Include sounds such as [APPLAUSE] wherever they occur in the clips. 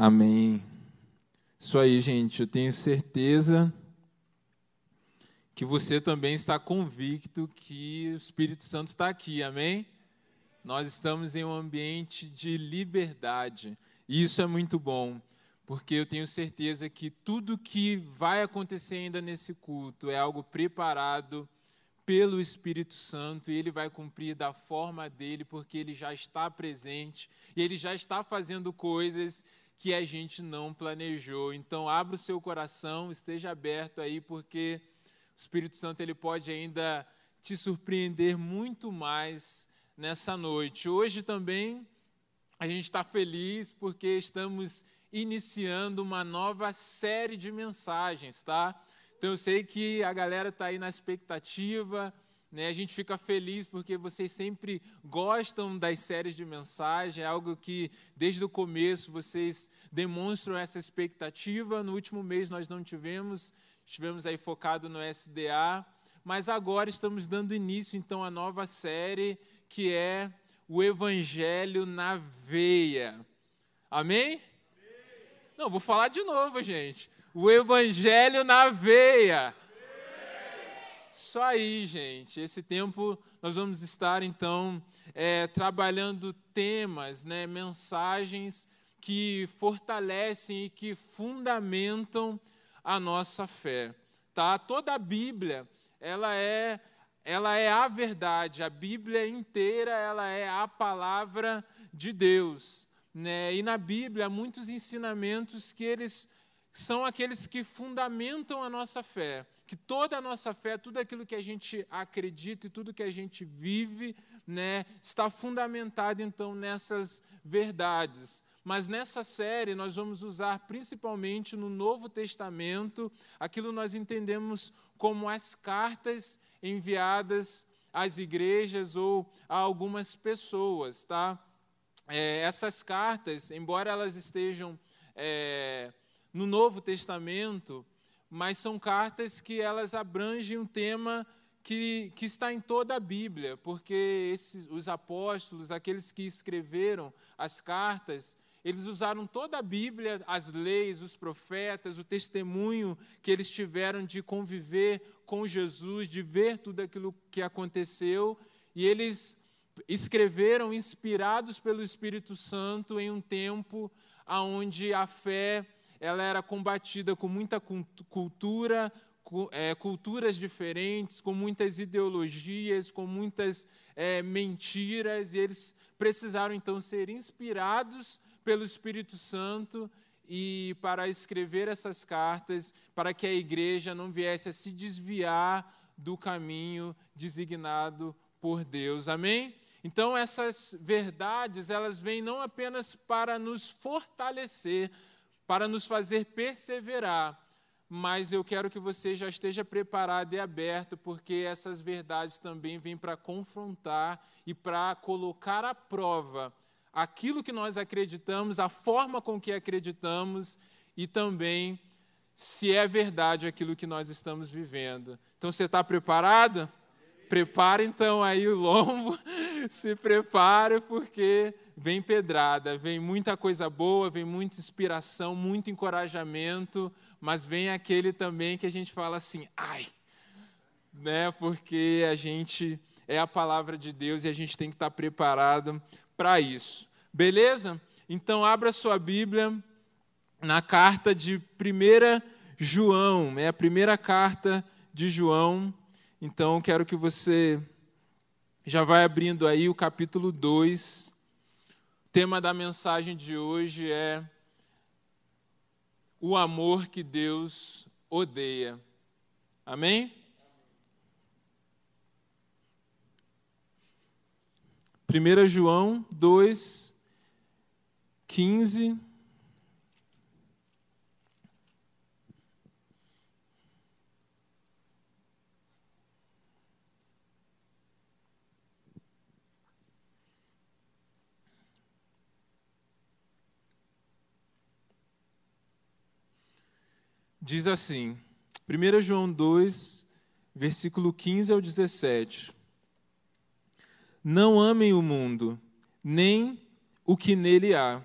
Amém. Isso aí, gente. Eu tenho certeza que você também está convicto que o Espírito Santo está aqui. Amém? Nós estamos em um ambiente de liberdade. E isso é muito bom, porque eu tenho certeza que tudo que vai acontecer ainda nesse culto é algo preparado pelo Espírito Santo e ele vai cumprir da forma dele, porque ele já está presente e ele já está fazendo coisas que a gente não planejou. Então, abra o seu coração, esteja aberto aí, porque o Espírito Santo ele pode ainda te surpreender muito mais nessa noite. Hoje também a gente está feliz porque estamos iniciando uma nova série de mensagens, tá? Então eu sei que a galera está aí na expectativa, né? A gente fica feliz porque vocês sempre gostam das séries de mensagem, é algo que desde o começo vocês demonstram essa expectativa. No último mês nós não tivemos, estivemos aí focado no SDA, mas agora estamos dando início então à nova série que é o Evangelho na veia. Amém? Amém? Não, vou falar de novo, gente o Evangelho na veia. Isso aí, gente. Esse tempo nós vamos estar, então, é, trabalhando temas, né, mensagens que fortalecem e que fundamentam a nossa fé. Tá? Toda a Bíblia, ela é, ela é a verdade. A Bíblia inteira, ela é a palavra de Deus. Né? E na Bíblia há muitos ensinamentos que eles são aqueles que fundamentam a nossa fé. Que toda a nossa fé, tudo aquilo que a gente acredita e tudo que a gente vive, né, está fundamentado então nessas verdades. Mas nessa série nós vamos usar principalmente no Novo Testamento aquilo nós entendemos como as cartas enviadas às igrejas ou a algumas pessoas, tá? É, essas cartas, embora elas estejam é, no Novo Testamento, mas são cartas que elas abrangem um tema que, que está em toda a Bíblia, porque esses, os apóstolos, aqueles que escreveram as cartas, eles usaram toda a Bíblia, as leis, os profetas, o testemunho que eles tiveram de conviver com Jesus, de ver tudo aquilo que aconteceu, e eles escreveram inspirados pelo Espírito Santo em um tempo onde a fé ela era combatida com muita cultura, é, culturas diferentes, com muitas ideologias, com muitas é, mentiras, e eles precisaram então ser inspirados pelo Espírito Santo e para escrever essas cartas, para que a igreja não viesse a se desviar do caminho designado por Deus. Amém? Então essas verdades, elas vêm não apenas para nos fortalecer, para nos fazer perseverar. Mas eu quero que você já esteja preparado e aberto, porque essas verdades também vêm para confrontar e para colocar à prova aquilo que nós acreditamos, a forma com que acreditamos e também se é verdade aquilo que nós estamos vivendo. Então você está preparado? Prepara então aí o lombo, [LAUGHS] se prepare, porque vem pedrada, vem muita coisa boa, vem muita inspiração, muito encorajamento, mas vem aquele também que a gente fala assim, ai, né? Porque a gente é a palavra de Deus e a gente tem que estar preparado para isso. Beleza? Então abra sua Bíblia na carta de 1 João, é a primeira carta de João. Então quero que você já vai abrindo aí o capítulo 2 tema da mensagem de hoje é o amor que Deus odeia. Amém? Primeira João 2, 15 diz assim, 1 João 2, versículo 15 ao 17. Não amem o mundo, nem o que nele há.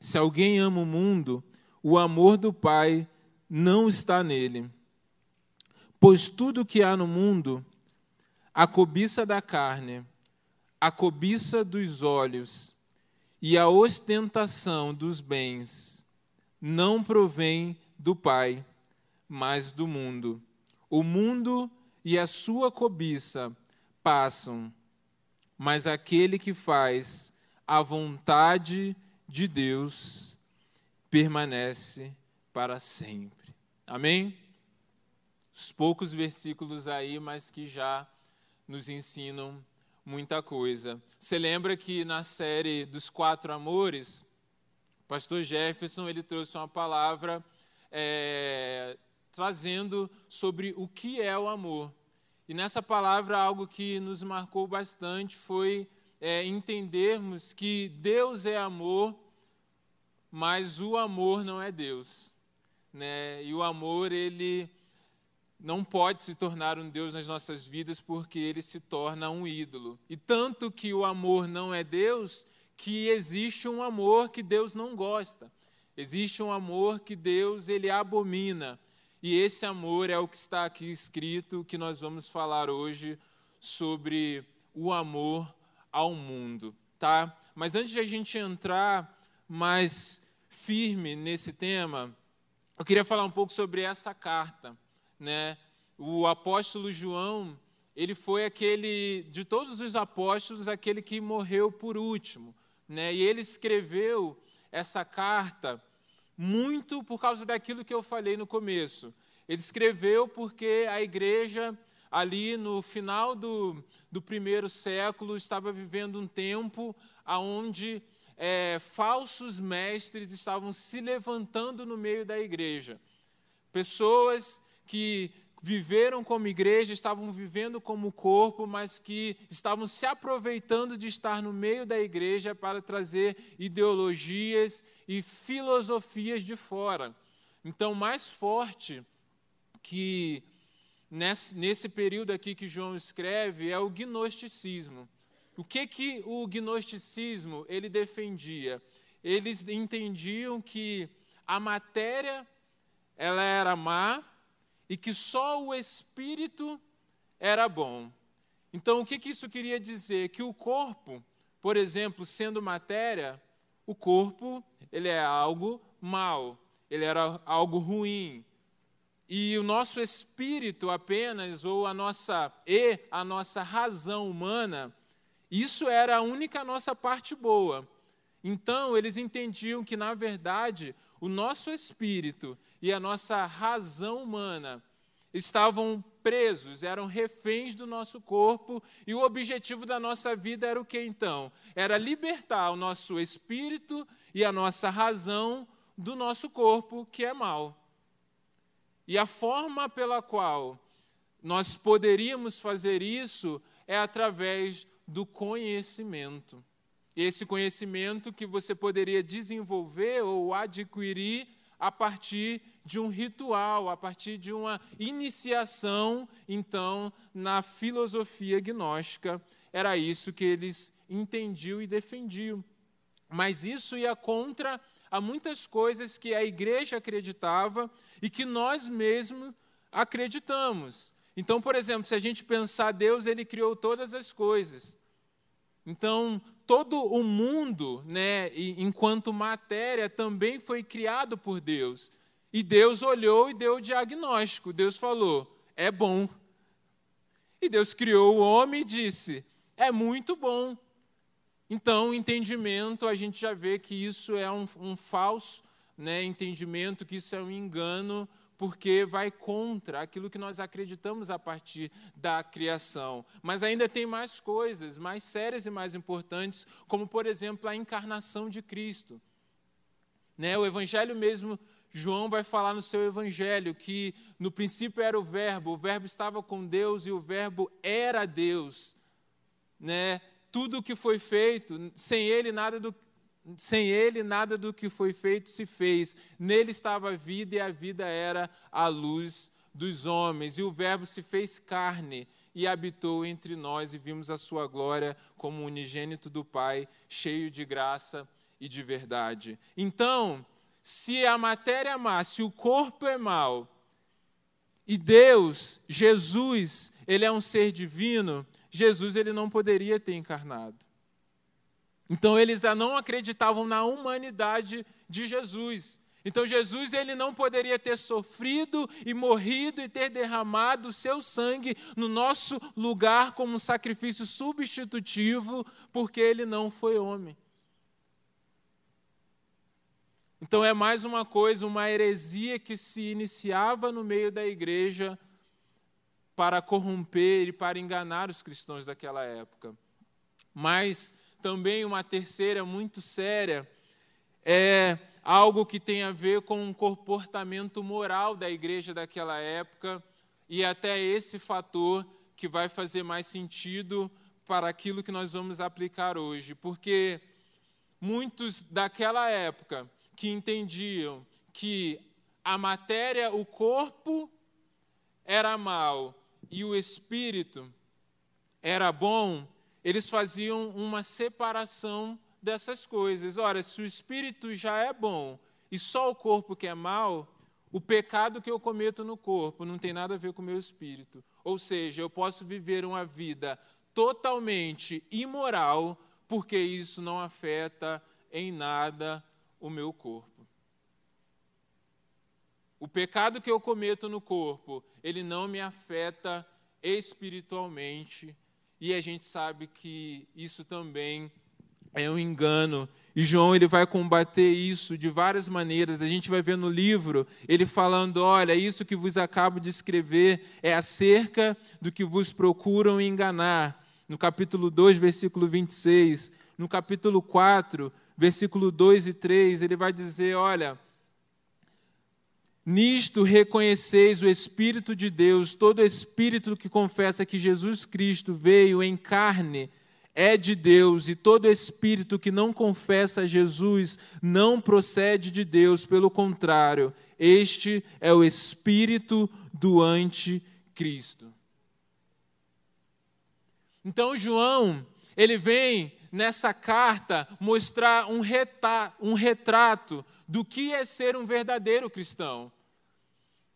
Se alguém ama o mundo, o amor do Pai não está nele. Pois tudo que há no mundo, a cobiça da carne, a cobiça dos olhos e a ostentação dos bens, não provém do Pai, mas do mundo. O mundo e a sua cobiça passam, mas aquele que faz a vontade de Deus permanece para sempre. Amém? Os poucos versículos aí, mas que já nos ensinam muita coisa. Você lembra que na série dos quatro amores, o pastor Jefferson ele trouxe uma palavra é, trazendo sobre o que é o amor. E nessa palavra, algo que nos marcou bastante foi é, entendermos que Deus é amor, mas o amor não é Deus. Né? E o amor, ele não pode se tornar um Deus nas nossas vidas porque ele se torna um ídolo. E tanto que o amor não é Deus, que existe um amor que Deus não gosta. Existe um amor que Deus ele abomina. E esse amor é o que está aqui escrito, que nós vamos falar hoje sobre o amor ao mundo, tá? Mas antes de a gente entrar mais firme nesse tema, eu queria falar um pouco sobre essa carta, né? O apóstolo João, ele foi aquele de todos os apóstolos aquele que morreu por último, né? E ele escreveu essa carta muito por causa daquilo que eu falei no começo. Ele escreveu porque a igreja, ali no final do, do primeiro século, estava vivendo um tempo onde é, falsos mestres estavam se levantando no meio da igreja. Pessoas que viveram como igreja, estavam vivendo como corpo, mas que estavam se aproveitando de estar no meio da igreja para trazer ideologias e filosofias de fora. Então, mais forte que nesse, período aqui que João escreve é o gnosticismo. O que que o gnosticismo ele defendia? Eles entendiam que a matéria ela era má e que só o espírito era bom. Então, o que, que isso queria dizer? Que o corpo, por exemplo, sendo matéria, o corpo ele é algo mal, ele era algo ruim. E o nosso espírito apenas, ou a nossa e a nossa razão humana, isso era a única nossa parte boa. Então, eles entendiam que, na verdade, o nosso espírito e a nossa razão humana estavam presos, eram reféns do nosso corpo, e o objetivo da nossa vida era o que então? Era libertar o nosso espírito e a nossa razão do nosso corpo, que é mal. E a forma pela qual nós poderíamos fazer isso é através do conhecimento esse conhecimento que você poderia desenvolver ou adquirir a partir de um ritual, a partir de uma iniciação, então, na filosofia gnóstica. Era isso que eles entendiam e defendiam. Mas isso ia contra a muitas coisas que a igreja acreditava e que nós mesmos acreditamos. Então, por exemplo, se a gente pensar Deus, ele criou todas as coisas. Então, todo o mundo, né, enquanto matéria, também foi criado por Deus. E Deus olhou e deu o diagnóstico. Deus falou: é bom. E Deus criou o homem e disse: é muito bom. Então, o entendimento, a gente já vê que isso é um, um falso né, entendimento, que isso é um engano porque vai contra aquilo que nós acreditamos a partir da criação. Mas ainda tem mais coisas, mais sérias e mais importantes, como, por exemplo, a encarnação de Cristo. Né? O Evangelho mesmo, João vai falar no seu Evangelho que no princípio era o Verbo, o Verbo estava com Deus e o Verbo era Deus. Né? Tudo o que foi feito, sem ele nada do, sem ele, nada do que foi feito se fez. Nele estava a vida e a vida era a luz dos homens. E o Verbo se fez carne e habitou entre nós, e vimos a sua glória como unigênito do Pai, cheio de graça e de verdade. Então, se a matéria é má, se o corpo é mau, e Deus, Jesus, ele é um ser divino, Jesus ele não poderia ter encarnado. Então eles não acreditavam na humanidade de Jesus. Então Jesus ele não poderia ter sofrido e morrido e ter derramado o seu sangue no nosso lugar como um sacrifício substitutivo, porque ele não foi homem. Então é mais uma coisa, uma heresia que se iniciava no meio da igreja para corromper e para enganar os cristãos daquela época. Mas também uma terceira muito séria é algo que tem a ver com o comportamento moral da igreja daquela época, e até esse fator que vai fazer mais sentido para aquilo que nós vamos aplicar hoje, porque muitos daquela época que entendiam que a matéria, o corpo, era mal e o espírito era bom, eles faziam uma separação dessas coisas. Ora, se o espírito já é bom e só o corpo que é mal, o pecado que eu cometo no corpo não tem nada a ver com o meu espírito. Ou seja, eu posso viver uma vida totalmente imoral, porque isso não afeta em nada o meu corpo. O pecado que eu cometo no corpo, ele não me afeta espiritualmente, e a gente sabe que isso também é um engano. E João ele vai combater isso de várias maneiras. A gente vai ver no livro ele falando: olha, isso que vos acabo de escrever é acerca do que vos procuram enganar. No capítulo 2, versículo 26. No capítulo 4, versículo 2 e 3, ele vai dizer: olha. Nisto reconheceis o Espírito de Deus, todo espírito que confessa que Jesus Cristo veio em carne é de Deus, e todo espírito que não confessa Jesus não procede de Deus, pelo contrário, este é o espírito do anticristo. Então, João, ele vem nessa carta mostrar um, um retrato do que é ser um verdadeiro cristão.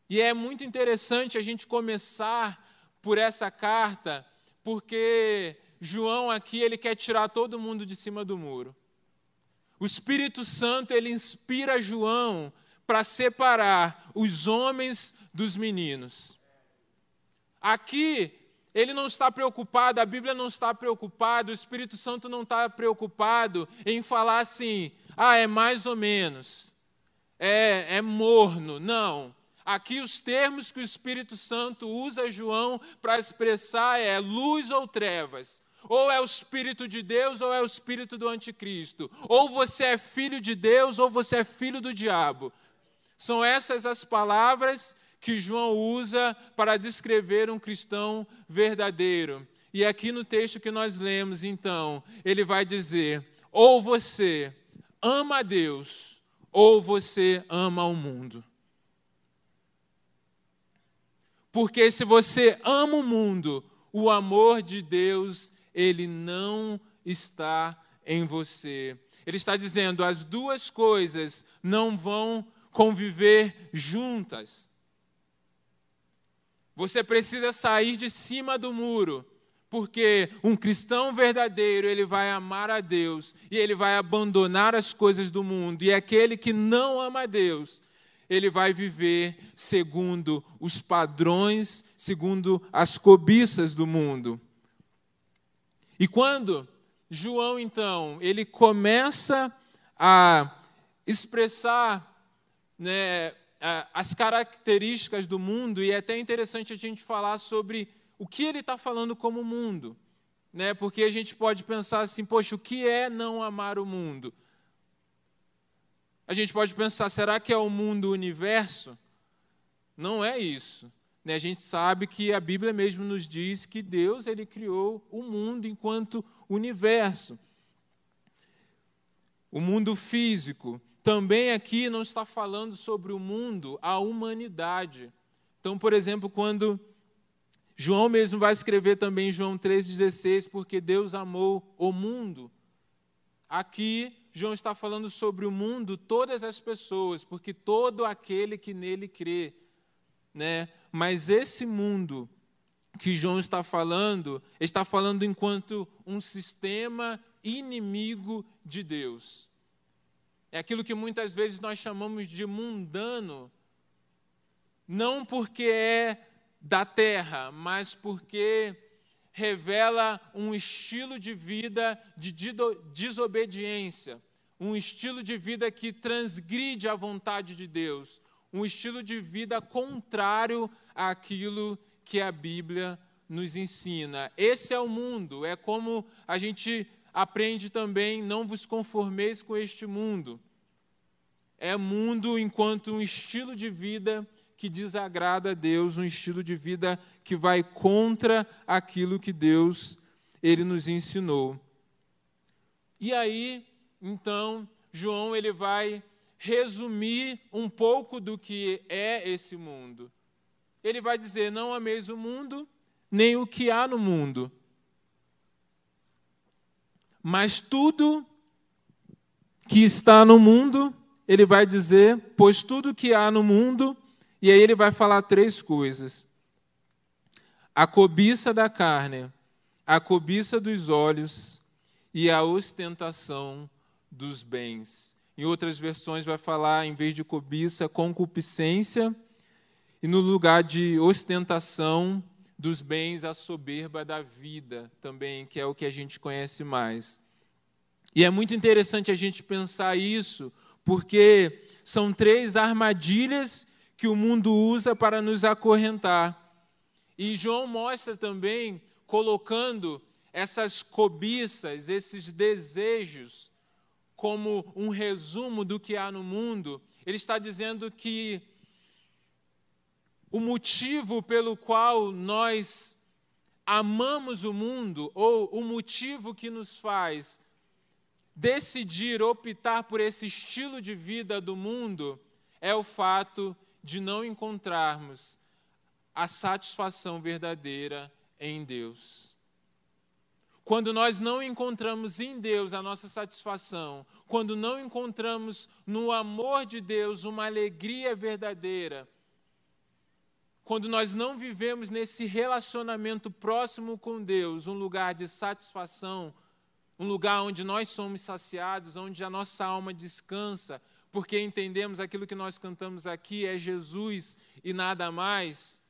E é muito interessante a gente começar por essa carta, porque João aqui ele quer tirar todo mundo de cima do muro. O Espírito Santo ele inspira João para separar os homens dos meninos. Aqui ele não está preocupado, a Bíblia não está preocupada, o Espírito Santo não está preocupado em falar assim, ah, é mais ou menos, é, é morno. Não. Aqui os termos que o Espírito Santo usa João para expressar é luz ou trevas. Ou é o Espírito de Deus ou é o Espírito do Anticristo. Ou você é filho de Deus ou você é filho do diabo. São essas as palavras que João usa para descrever um cristão verdadeiro. E aqui no texto que nós lemos, então, ele vai dizer: ou você ama a Deus, ou você ama o mundo. Porque se você ama o mundo, o amor de Deus ele não está em você. Ele está dizendo: as duas coisas não vão conviver juntas. Você precisa sair de cima do muro, porque um cristão verdadeiro, ele vai amar a Deus e ele vai abandonar as coisas do mundo, e aquele que não ama a Deus, ele vai viver segundo os padrões, segundo as cobiças do mundo. E quando João, então, ele começa a expressar né, as características do mundo, e é até interessante a gente falar sobre o que ele está falando como mundo. Né, porque a gente pode pensar assim, poxa, o que é não amar o mundo? A gente pode pensar, será que é o mundo o universo? Não é isso. Né, a gente sabe que a Bíblia mesmo nos diz que Deus ele criou o mundo enquanto universo. O mundo físico. Também aqui não está falando sobre o mundo, a humanidade. Então, por exemplo, quando João mesmo vai escrever também João 3,16, porque Deus amou o mundo. Aqui João está falando sobre o mundo, todas as pessoas, porque todo aquele que nele crê, né? Mas esse mundo que João está falando, está falando enquanto um sistema inimigo de Deus. É aquilo que muitas vezes nós chamamos de mundano, não porque é da terra, mas porque revela um estilo de vida de desobediência, um estilo de vida que transgride a vontade de Deus, um estilo de vida contrário àquilo que a Bíblia nos ensina. Esse é o mundo, é como a gente aprende também: não vos conformeis com este mundo. É mundo enquanto um estilo de vida que desagrada a Deus, um estilo de vida que vai contra aquilo que Deus ele nos ensinou. E aí, então, João ele vai resumir um pouco do que é esse mundo. Ele vai dizer: não ameis o mundo, nem o que há no mundo. Mas tudo que está no mundo, ele vai dizer, pois tudo que há no mundo, e aí ele vai falar três coisas: a cobiça da carne, a cobiça dos olhos e a ostentação dos bens. Em outras versões vai falar, em vez de cobiça, concupiscência, e no lugar de ostentação dos bens, a soberba da vida, também, que é o que a gente conhece mais. E é muito interessante a gente pensar isso, porque são três armadilhas que o mundo usa para nos acorrentar. E João mostra também, colocando essas cobiças, esses desejos, como um resumo do que há no mundo. Ele está dizendo que o motivo pelo qual nós amamos o mundo, ou o motivo que nos faz decidir optar por esse estilo de vida do mundo, é o fato de não encontrarmos a satisfação verdadeira em Deus. Quando nós não encontramos em Deus a nossa satisfação, quando não encontramos no amor de Deus uma alegria verdadeira, quando nós não vivemos nesse relacionamento próximo com Deus, um lugar de satisfação, um lugar onde nós somos saciados, onde a nossa alma descansa, porque entendemos aquilo que nós cantamos aqui é Jesus e nada mais.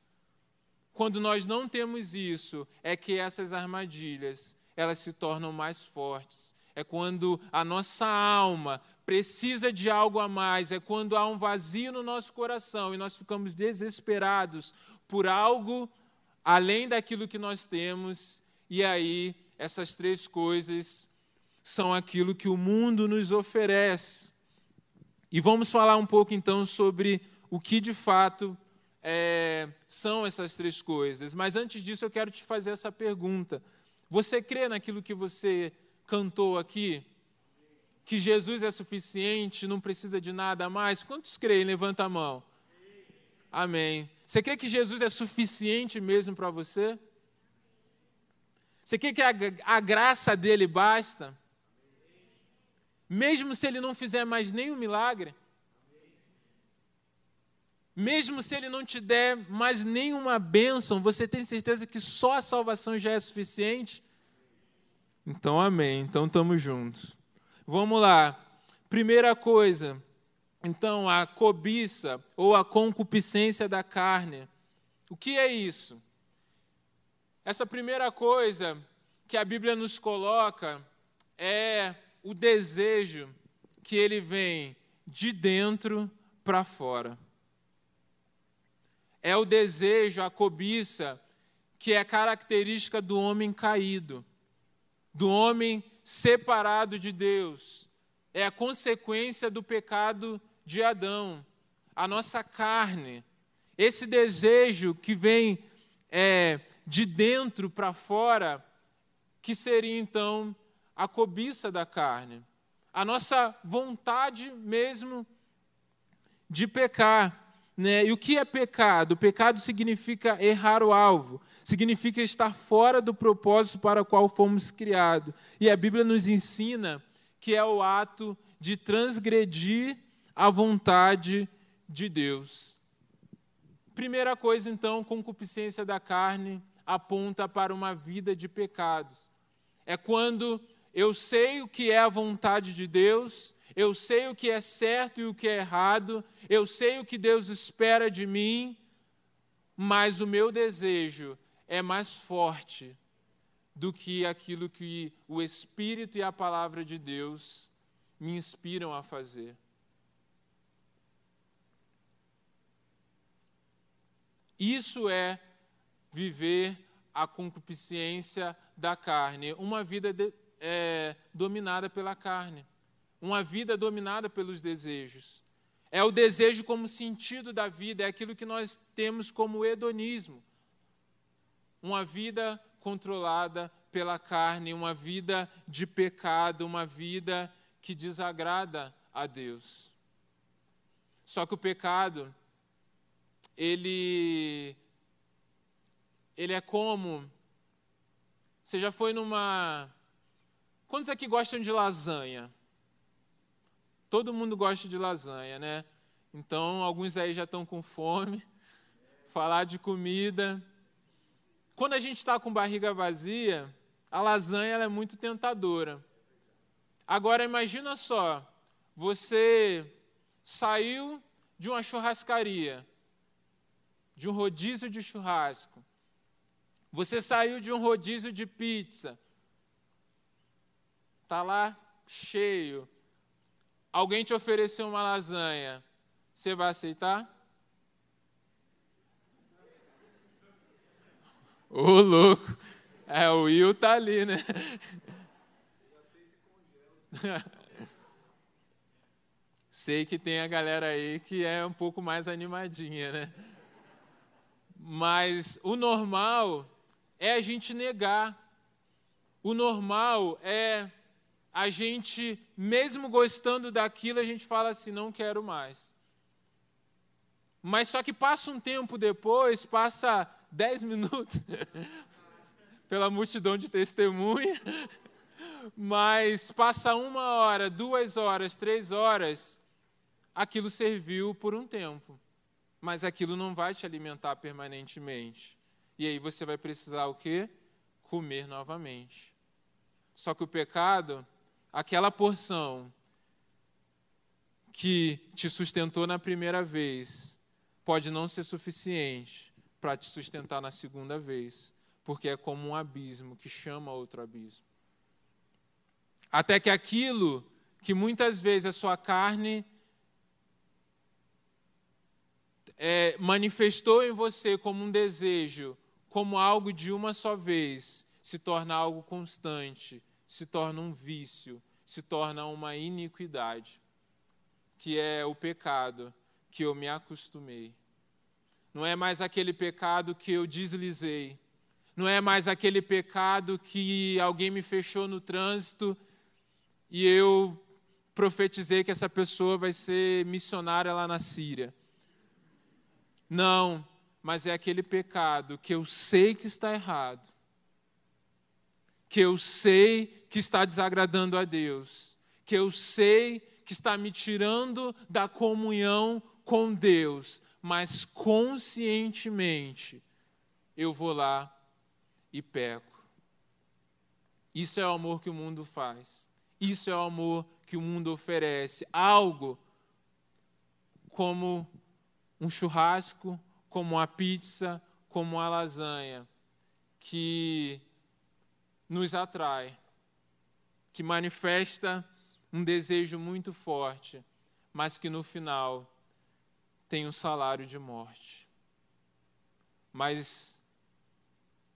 Quando nós não temos isso, é que essas armadilhas, elas se tornam mais fortes. É quando a nossa alma precisa de algo a mais, é quando há um vazio no nosso coração e nós ficamos desesperados por algo além daquilo que nós temos, e aí essas três coisas são aquilo que o mundo nos oferece. E vamos falar um pouco então sobre o que de fato é, são essas três coisas. Mas antes disso, eu quero te fazer essa pergunta: Você crê naquilo que você cantou aqui? Que Jesus é suficiente, não precisa de nada mais? Quantos creem? Levanta a mão. Amém. Você crê que Jesus é suficiente mesmo para você? Você crê que a, a graça dele basta? Mesmo se ele não fizer mais nenhum milagre, mesmo se ele não te der mais nenhuma bênção, você tem certeza que só a salvação já é suficiente? Então, amém. Então, estamos juntos. Vamos lá. Primeira coisa, então, a cobiça ou a concupiscência da carne. O que é isso? Essa primeira coisa que a Bíblia nos coloca é o desejo que ele vem de dentro para fora. É o desejo, a cobiça, que é característica do homem caído, do homem separado de Deus. É a consequência do pecado de Adão, a nossa carne. Esse desejo que vem é, de dentro para fora, que seria então a cobiça da carne, a nossa vontade mesmo de pecar. Né? E o que é pecado? Pecado significa errar o alvo, significa estar fora do propósito para o qual fomos criados. E a Bíblia nos ensina que é o ato de transgredir a vontade de Deus. Primeira coisa, então, concupiscência da carne aponta para uma vida de pecados. É quando eu sei o que é a vontade de Deus, eu sei o que é certo e o que é errado, eu sei o que Deus espera de mim, mas o meu desejo é mais forte do que aquilo que o Espírito e a palavra de Deus me inspiram a fazer. Isso é viver a concupiscência da carne, uma vida de, é, dominada pela carne, uma vida dominada pelos desejos. É o desejo como sentido da vida, é aquilo que nós temos como hedonismo. Uma vida controlada pela carne, uma vida de pecado, uma vida que desagrada a Deus. Só que o pecado, ele ele é como você já foi numa Quantos aqui gostam de lasanha? Todo mundo gosta de lasanha, né? Então, alguns aí já estão com fome. [LAUGHS] Falar de comida. Quando a gente está com barriga vazia, a lasanha é muito tentadora. Agora, imagina só: você saiu de uma churrascaria, de um rodízio de churrasco. Você saiu de um rodízio de pizza. Está lá cheio. Alguém te ofereceu uma lasanha. Você vai aceitar? Ô, oh, louco. É, o Will tá ali, né? [LAUGHS] Sei que tem a galera aí que é um pouco mais animadinha, né? Mas o normal é a gente negar. O normal é a gente, mesmo gostando daquilo, a gente fala assim: não quero mais. Mas só que passa um tempo depois, passa dez [LAUGHS] minutos, pela multidão de testemunha, mas passa uma hora, duas horas, três horas, aquilo serviu por um tempo mas aquilo não vai te alimentar permanentemente. E aí você vai precisar o quê? Comer novamente. Só que o pecado, aquela porção que te sustentou na primeira vez, pode não ser suficiente para te sustentar na segunda vez, porque é como um abismo que chama outro abismo. Até que aquilo que muitas vezes a sua carne é, manifestou em você como um desejo, como algo de uma só vez, se torna algo constante, se torna um vício, se torna uma iniquidade, que é o pecado que eu me acostumei. Não é mais aquele pecado que eu deslizei, não é mais aquele pecado que alguém me fechou no trânsito e eu profetizei que essa pessoa vai ser missionária lá na Síria. Não, mas é aquele pecado que eu sei que está errado, que eu sei que está desagradando a Deus, que eu sei que está me tirando da comunhão com Deus, mas conscientemente eu vou lá e peco. Isso é o amor que o mundo faz. Isso é o amor que o mundo oferece. Algo como um churrasco, como a pizza, como a lasanha, que nos atrai, que manifesta um desejo muito forte, mas que no final tem um salário de morte. Mas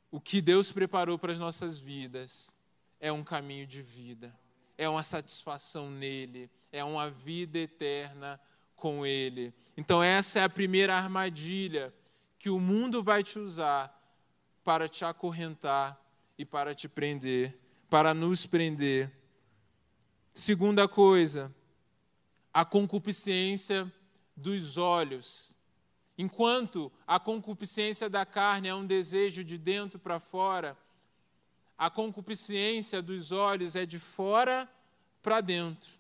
o que Deus preparou para as nossas vidas é um caminho de vida, é uma satisfação nele, é uma vida eterna com Ele. Então, essa é a primeira armadilha que o mundo vai te usar para te acorrentar e para te prender, para nos prender. Segunda coisa, a concupiscência dos olhos. Enquanto a concupiscência da carne é um desejo de dentro para fora, a concupiscência dos olhos é de fora para dentro.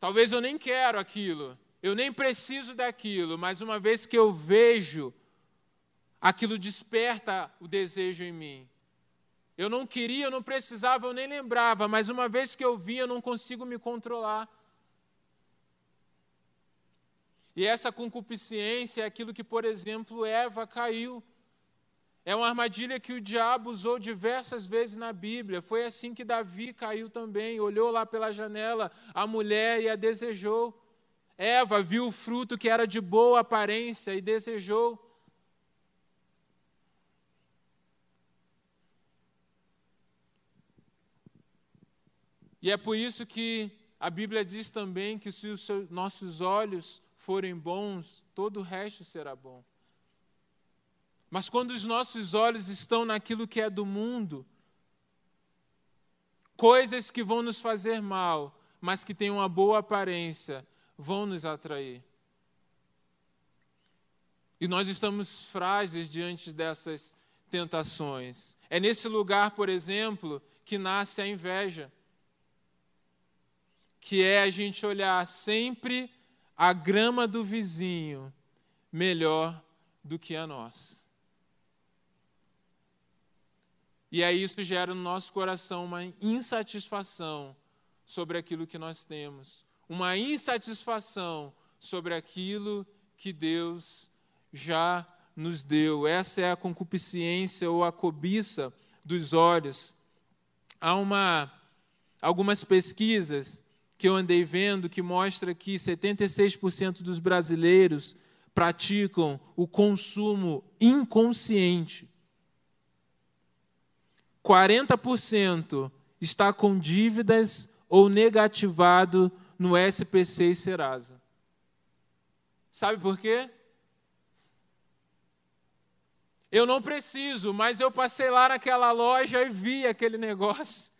Talvez eu nem quero aquilo, eu nem preciso daquilo, mas uma vez que eu vejo, aquilo desperta o desejo em mim. Eu não queria, eu não precisava, eu nem lembrava, mas uma vez que eu vi, eu não consigo me controlar. E essa concupiscência é aquilo que, por exemplo, Eva caiu. É uma armadilha que o diabo usou diversas vezes na Bíblia. Foi assim que Davi caiu também. Olhou lá pela janela a mulher e a desejou. Eva viu o fruto que era de boa aparência e desejou. E é por isso que a Bíblia diz também que se os nossos olhos forem bons, todo o resto será bom. Mas quando os nossos olhos estão naquilo que é do mundo, coisas que vão nos fazer mal, mas que têm uma boa aparência, vão nos atrair. E nós estamos frágeis diante dessas tentações. É nesse lugar, por exemplo, que nasce a inveja, que é a gente olhar sempre a grama do vizinho melhor do que a nossa. E aí isso gera no nosso coração uma insatisfação sobre aquilo que nós temos, uma insatisfação sobre aquilo que Deus já nos deu. Essa é a concupiscência ou a cobiça dos olhos. Há uma, algumas pesquisas que eu andei vendo que mostra que 76% dos brasileiros praticam o consumo inconsciente. 40% está com dívidas ou negativado no SPC e Serasa. Sabe por quê? Eu não preciso, mas eu passei lá naquela loja e vi aquele negócio.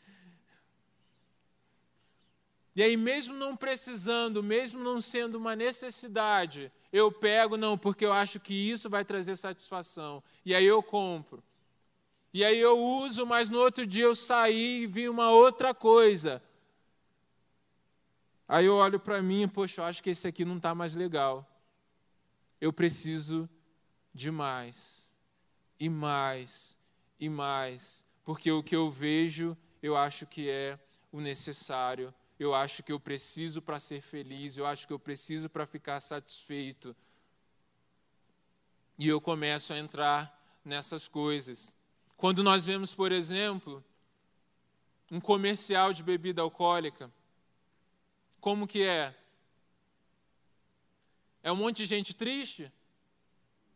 E aí, mesmo não precisando, mesmo não sendo uma necessidade, eu pego, não, porque eu acho que isso vai trazer satisfação. E aí eu compro. E aí eu uso, mas no outro dia eu saí e vi uma outra coisa. Aí eu olho para mim, poxa, eu acho que esse aqui não está mais legal. Eu preciso de mais, e mais, e mais, porque o que eu vejo, eu acho que é o necessário eu acho que eu preciso para ser feliz, eu acho que eu preciso para ficar satisfeito. E eu começo a entrar nessas coisas. Quando nós vemos, por exemplo, um comercial de bebida alcoólica, como que é? É um monte de gente triste?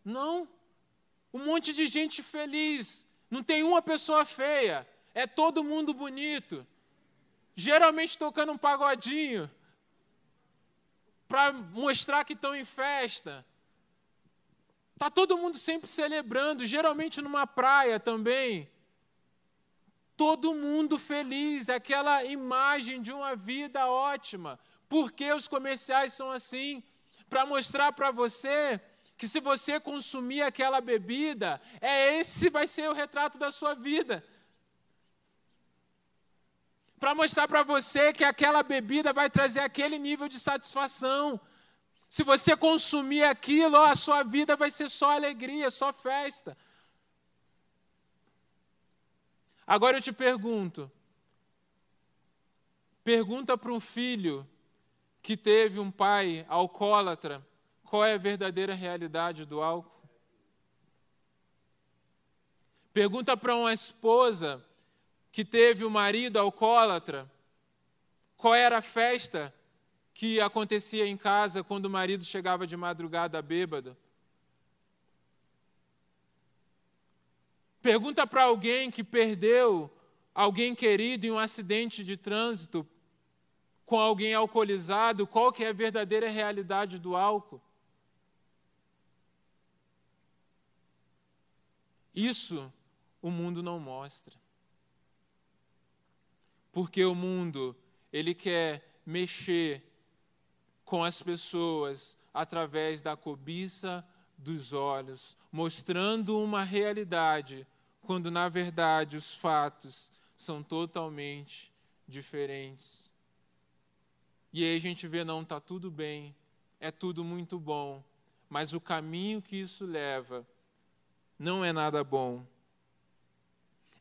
Não. Um monte de gente feliz. Não tem uma pessoa feia. É todo mundo bonito geralmente tocando um pagodinho, para mostrar que estão em festa. Está todo mundo sempre celebrando, geralmente numa praia também. Todo mundo feliz, aquela imagem de uma vida ótima. Por que os comerciais são assim? Para mostrar para você que se você consumir aquela bebida, é esse vai ser o retrato da sua vida para mostrar para você que aquela bebida vai trazer aquele nível de satisfação. Se você consumir aquilo, a sua vida vai ser só alegria, só festa. Agora eu te pergunto: pergunta para um filho que teve um pai alcoólatra, qual é a verdadeira realidade do álcool? Pergunta para uma esposa que teve o marido alcoólatra, qual era a festa que acontecia em casa quando o marido chegava de madrugada bêbado? Pergunta para alguém que perdeu alguém querido em um acidente de trânsito com alguém alcoolizado, qual que é a verdadeira realidade do álcool? Isso o mundo não mostra. Porque o mundo, ele quer mexer com as pessoas através da cobiça dos olhos, mostrando uma realidade, quando na verdade os fatos são totalmente diferentes. E aí a gente vê, não, está tudo bem, é tudo muito bom, mas o caminho que isso leva não é nada bom.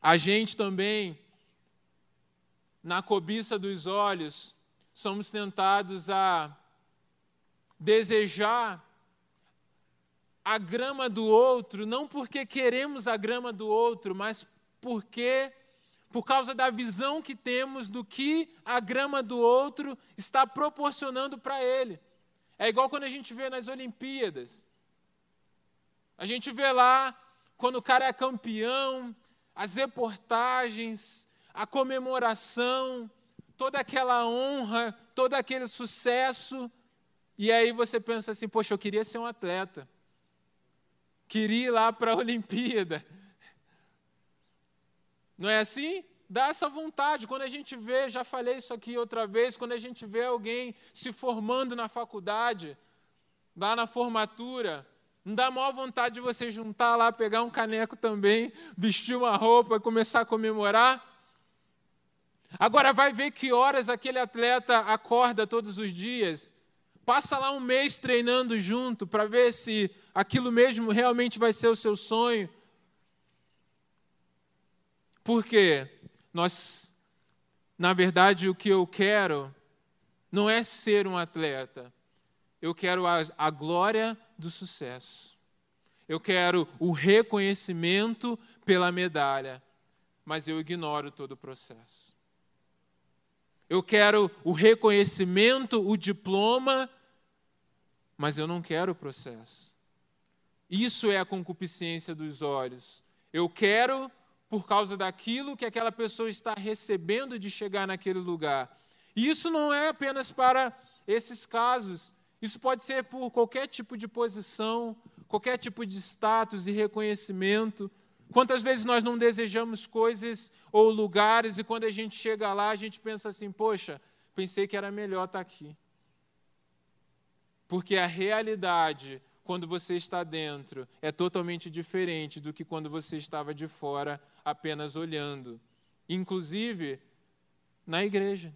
A gente também, na cobiça dos olhos, somos tentados a desejar a grama do outro, não porque queremos a grama do outro, mas porque por causa da visão que temos do que a grama do outro está proporcionando para ele. É igual quando a gente vê nas Olimpíadas. A gente vê lá quando o cara é campeão, as reportagens, a comemoração, toda aquela honra, todo aquele sucesso. E aí você pensa assim: poxa, eu queria ser um atleta queria ir lá para a [LAUGHS] Olimpíada. Não é assim? Dá essa vontade. Quando a gente vê, já falei isso aqui outra vez, quando a gente vê alguém se formando na faculdade, lá na formatura, não dá a maior vontade de você juntar lá, pegar um caneco também, [LAUGHS] vestir uma roupa e começar a comemorar? Agora vai ver que horas aquele atleta acorda todos os dias, passa lá um mês treinando junto para ver se aquilo mesmo realmente vai ser o seu sonho. Porque nós, na verdade, o que eu quero não é ser um atleta. Eu quero a, a glória do sucesso. Eu quero o reconhecimento pela medalha, mas eu ignoro todo o processo. Eu quero o reconhecimento, o diploma, mas eu não quero o processo. Isso é a concupiscência dos olhos. Eu quero por causa daquilo que aquela pessoa está recebendo de chegar naquele lugar. E isso não é apenas para esses casos. Isso pode ser por qualquer tipo de posição, qualquer tipo de status e reconhecimento. Quantas vezes nós não desejamos coisas ou lugares e quando a gente chega lá, a gente pensa assim: poxa, pensei que era melhor estar aqui. Porque a realidade quando você está dentro é totalmente diferente do que quando você estava de fora apenas olhando. Inclusive na igreja.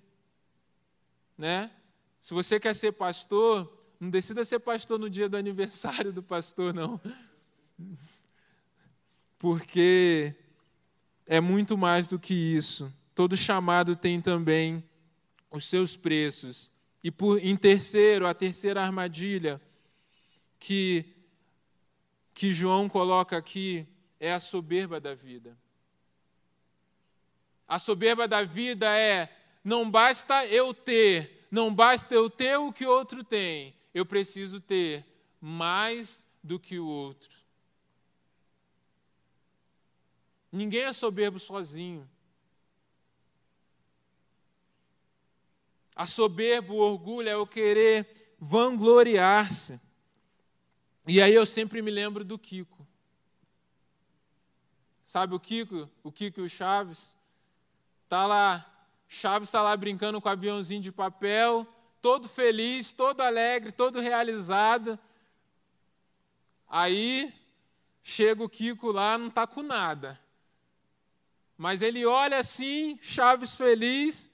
Né? Se você quer ser pastor, não decida ser pastor no dia do aniversário do pastor, não. Porque é muito mais do que isso. Todo chamado tem também os seus preços. E por em terceiro, a terceira armadilha, que, que João coloca aqui é a soberba da vida. A soberba da vida é: não basta eu ter, não basta eu ter o que outro tem, eu preciso ter mais do que o outro. Ninguém é soberbo sozinho. A soberba, o orgulho é o querer vangloriar-se. E aí eu sempre me lembro do Kiko. Sabe o Kiko? O Kiko e o Chaves? Tá lá, Chaves está lá brincando com o aviãozinho de papel, todo feliz, todo alegre, todo realizado. Aí chega o Kiko lá, não está com nada. Mas ele olha assim, Chaves feliz.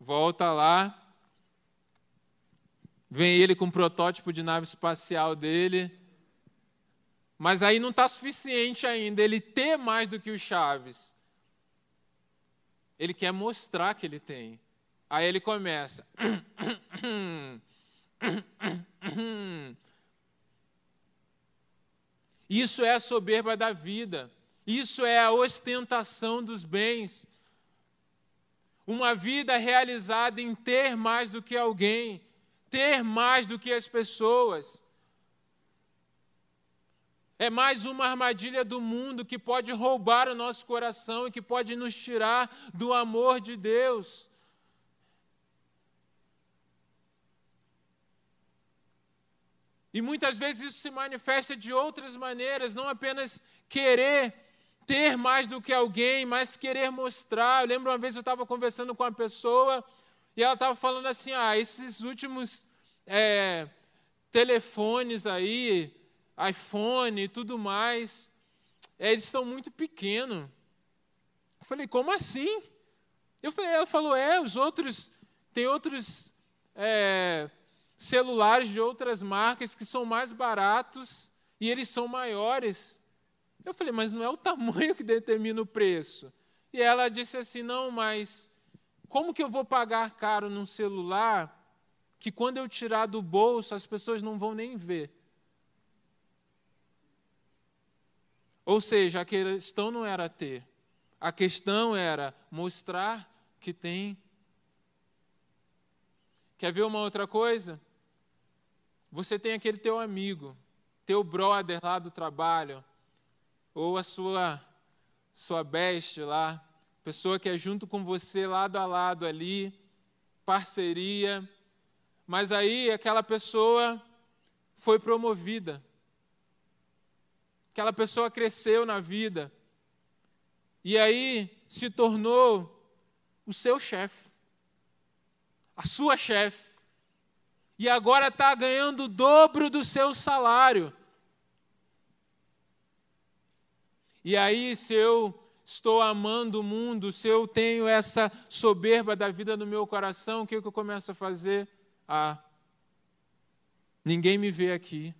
Volta lá, Vem ele com um protótipo de nave espacial dele. Mas aí não está suficiente ainda ele ter mais do que o Chaves. Ele quer mostrar que ele tem. Aí ele começa. Isso é a soberba da vida. Isso é a ostentação dos bens. Uma vida realizada em ter mais do que alguém ter mais do que as pessoas. É mais uma armadilha do mundo que pode roubar o nosso coração e que pode nos tirar do amor de Deus. E muitas vezes isso se manifesta de outras maneiras, não apenas querer ter mais do que alguém, mas querer mostrar. Eu lembro uma vez eu estava conversando com uma pessoa e ela estava falando assim: ah, esses últimos é, telefones aí, iPhone e tudo mais, eles estão muito pequenos. Eu falei, como assim? Eu falei, ela falou, é, os outros, tem outros é, celulares de outras marcas que são mais baratos e eles são maiores. Eu falei, mas não é o tamanho que determina o preço. E ela disse assim: não, mas como que eu vou pagar caro num celular que quando eu tirar do bolso as pessoas não vão nem ver? Ou seja, a questão não era ter, a questão era mostrar que tem. Quer ver uma outra coisa? Você tem aquele teu amigo, teu brother lá do trabalho, ou a sua sua best lá, pessoa que é junto com você lado a lado ali, parceria. Mas aí aquela pessoa foi promovida. Aquela pessoa cresceu na vida. E aí se tornou o seu chefe, a sua chefe. E agora está ganhando o dobro do seu salário. E aí, se eu estou amando o mundo, se eu tenho essa soberba da vida no meu coração, o que, que eu começo a fazer? Ah, ninguém me vê aqui,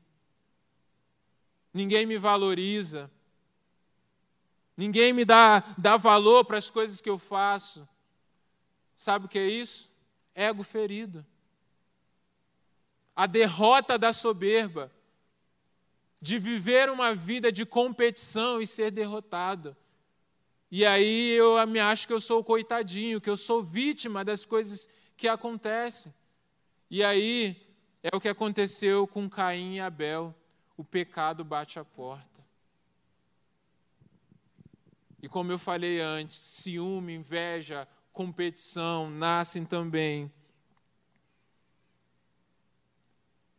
ninguém me valoriza, ninguém me dá, dá valor para as coisas que eu faço. Sabe o que é isso? Ego ferido. A derrota da soberba de viver uma vida de competição e ser derrotado. E aí eu me acho que eu sou o coitadinho, que eu sou vítima das coisas que acontecem. E aí é o que aconteceu com Caim e Abel. O pecado bate a porta. E como eu falei antes, ciúme, inveja, competição nascem também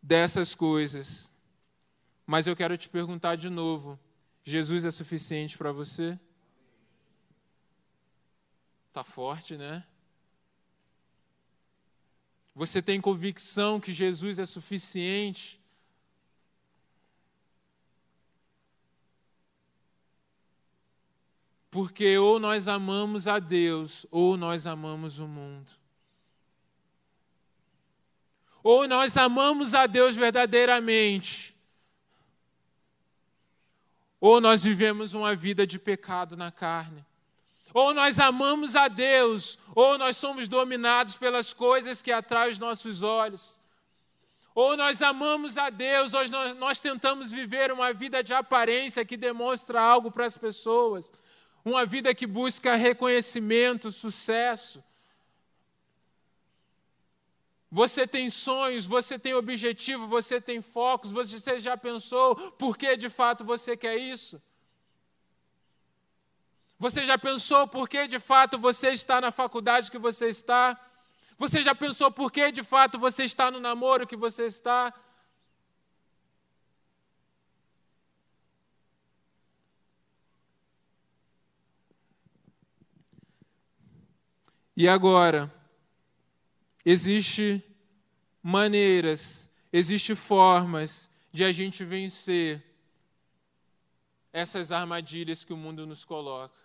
dessas coisas mas eu quero te perguntar de novo: Jesus é suficiente para você? Está forte, né? Você tem convicção que Jesus é suficiente? Porque ou nós amamos a Deus, ou nós amamos o mundo. Ou nós amamos a Deus verdadeiramente, ou nós vivemos uma vida de pecado na carne. Ou nós amamos a Deus, ou nós somos dominados pelas coisas que atraem os nossos olhos. Ou nós amamos a Deus, ou nós, nós tentamos viver uma vida de aparência que demonstra algo para as pessoas, uma vida que busca reconhecimento, sucesso. Você tem sonhos, você tem objetivo, você tem focos, você já pensou por que de fato você quer isso? Você já pensou por que de fato você está na faculdade que você está? Você já pensou por que de fato você está no namoro que você está? E agora? Existem maneiras, existem formas de a gente vencer essas armadilhas que o mundo nos coloca.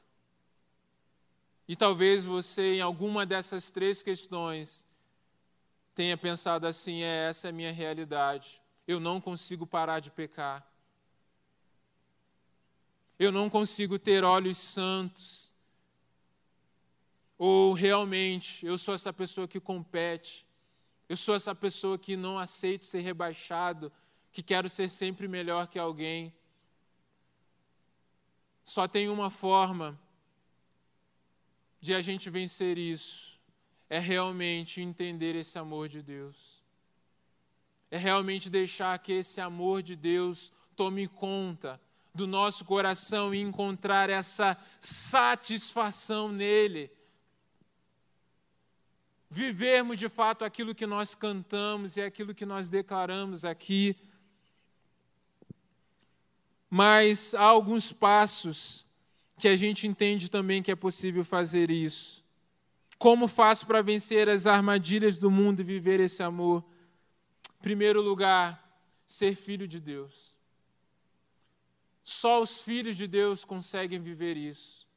E talvez você, em alguma dessas três questões, tenha pensado assim: é, essa é a minha realidade. Eu não consigo parar de pecar. Eu não consigo ter olhos santos. Ou realmente eu sou essa pessoa que compete, eu sou essa pessoa que não aceito ser rebaixado, que quero ser sempre melhor que alguém. Só tem uma forma de a gente vencer isso, é realmente entender esse amor de Deus. É realmente deixar que esse amor de Deus tome conta do nosso coração e encontrar essa satisfação nele vivermos de fato aquilo que nós cantamos e aquilo que nós declaramos aqui. Mas há alguns passos que a gente entende também que é possível fazer isso. Como faço para vencer as armadilhas do mundo e viver esse amor? Em primeiro lugar, ser filho de Deus. Só os filhos de Deus conseguem viver isso.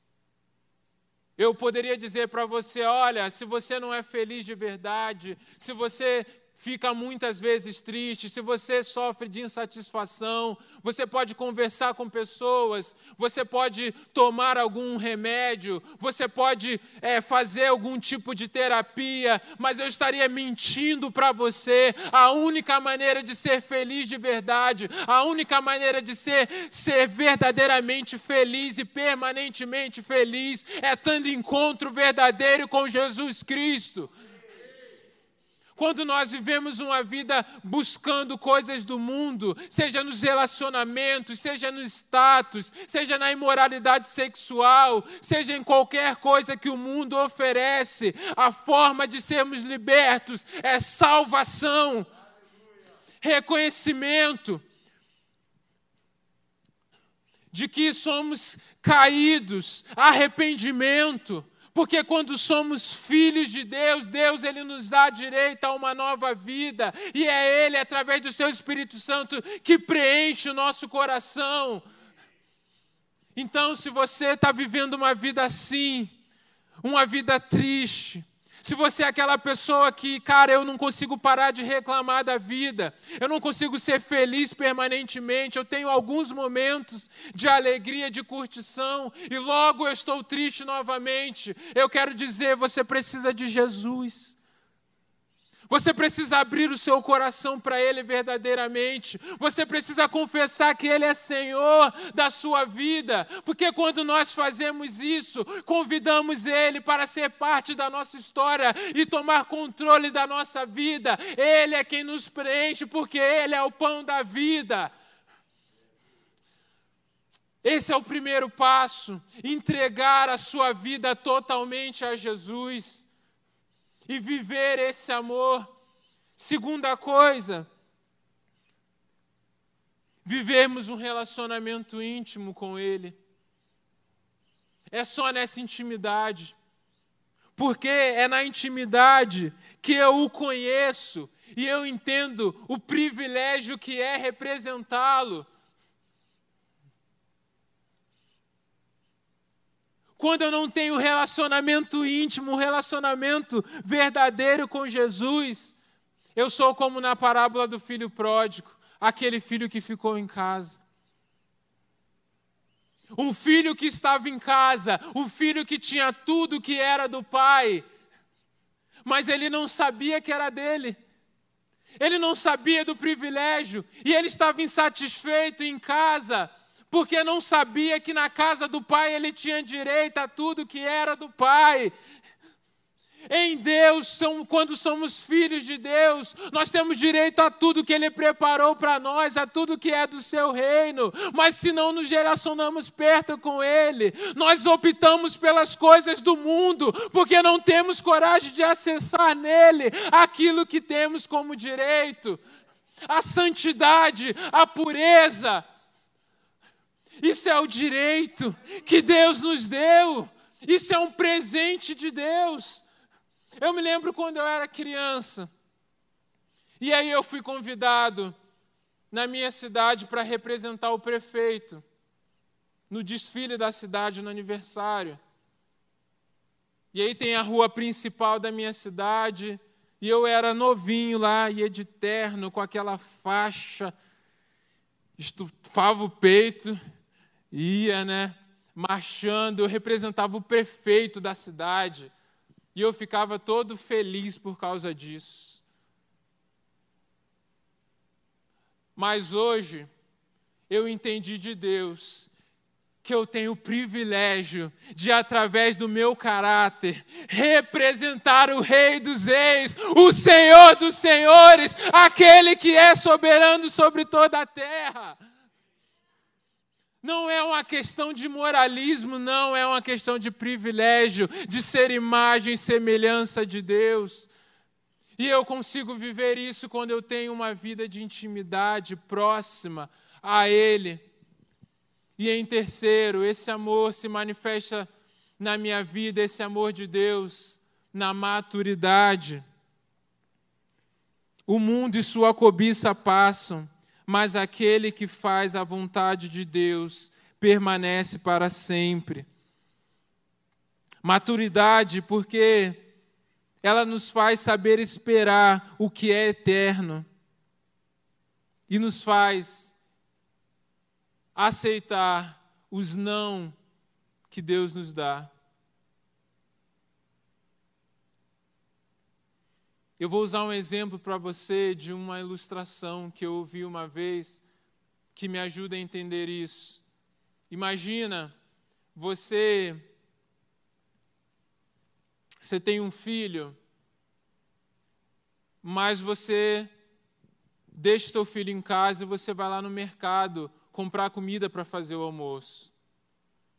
Eu poderia dizer para você: olha, se você não é feliz de verdade, se você fica muitas vezes triste, se você sofre de insatisfação, você pode conversar com pessoas, você pode tomar algum remédio, você pode é, fazer algum tipo de terapia, mas eu estaria mentindo para você. A única maneira de ser feliz de verdade, a única maneira de ser, ser verdadeiramente feliz e permanentemente feliz é tendo encontro verdadeiro com Jesus Cristo. Quando nós vivemos uma vida buscando coisas do mundo, seja nos relacionamentos, seja no status, seja na imoralidade sexual, seja em qualquer coisa que o mundo oferece, a forma de sermos libertos é salvação, reconhecimento de que somos caídos, arrependimento porque quando somos filhos de Deus, Deus ele nos dá direito a uma nova vida, e é ele através do seu Espírito Santo que preenche o nosso coração. Então, se você está vivendo uma vida assim, uma vida triste, se você é aquela pessoa que, cara, eu não consigo parar de reclamar da vida, eu não consigo ser feliz permanentemente, eu tenho alguns momentos de alegria, de curtição, e logo eu estou triste novamente, eu quero dizer, você precisa de Jesus. Você precisa abrir o seu coração para Ele verdadeiramente. Você precisa confessar que Ele é Senhor da sua vida. Porque quando nós fazemos isso, convidamos Ele para ser parte da nossa história e tomar controle da nossa vida. Ele é quem nos preenche, porque Ele é o pão da vida. Esse é o primeiro passo, entregar a sua vida totalmente a Jesus e viver esse amor. Segunda coisa, vivermos um relacionamento íntimo com Ele. É só nessa intimidade. Porque é na intimidade que eu o conheço e eu entendo o privilégio que é representá-lo. Quando eu não tenho relacionamento íntimo, relacionamento verdadeiro com Jesus, eu sou como na parábola do filho pródigo, aquele filho que ficou em casa. Um filho que estava em casa, um filho que tinha tudo que era do pai, mas ele não sabia que era dele. Ele não sabia do privilégio e ele estava insatisfeito em casa porque não sabia que na casa do Pai ele tinha direito a tudo que era do Pai. Em Deus, quando somos filhos de Deus, nós temos direito a tudo que Ele preparou para nós, a tudo que é do Seu reino. Mas se não nos relacionamos perto com Ele, nós optamos pelas coisas do mundo, porque não temos coragem de acessar nele aquilo que temos como direito. A santidade, a pureza, isso é o direito que Deus nos deu. Isso é um presente de Deus. Eu me lembro quando eu era criança. E aí eu fui convidado na minha cidade para representar o prefeito no desfile da cidade no aniversário. E aí tem a rua principal da minha cidade, e eu era novinho lá, ia de terno com aquela faixa, estufava o peito, ia, né, marchando, eu representava o prefeito da cidade, e eu ficava todo feliz por causa disso. Mas hoje, eu entendi de Deus que eu tenho o privilégio de, através do meu caráter, representar o Rei dos Reis, o Senhor dos Senhores, aquele que é soberano sobre toda a terra. Não é uma questão de moralismo, não, é uma questão de privilégio, de ser imagem e semelhança de Deus. E eu consigo viver isso quando eu tenho uma vida de intimidade próxima a Ele. E em terceiro, esse amor se manifesta na minha vida, esse amor de Deus, na maturidade. O mundo e sua cobiça passam, mas aquele que faz a vontade de Deus permanece para sempre. Maturidade, porque ela nos faz saber esperar o que é eterno e nos faz aceitar os não que Deus nos dá. Eu vou usar um exemplo para você de uma ilustração que eu ouvi uma vez que me ajuda a entender isso. Imagina você você tem um filho, mas você deixa seu filho em casa e você vai lá no mercado comprar comida para fazer o almoço.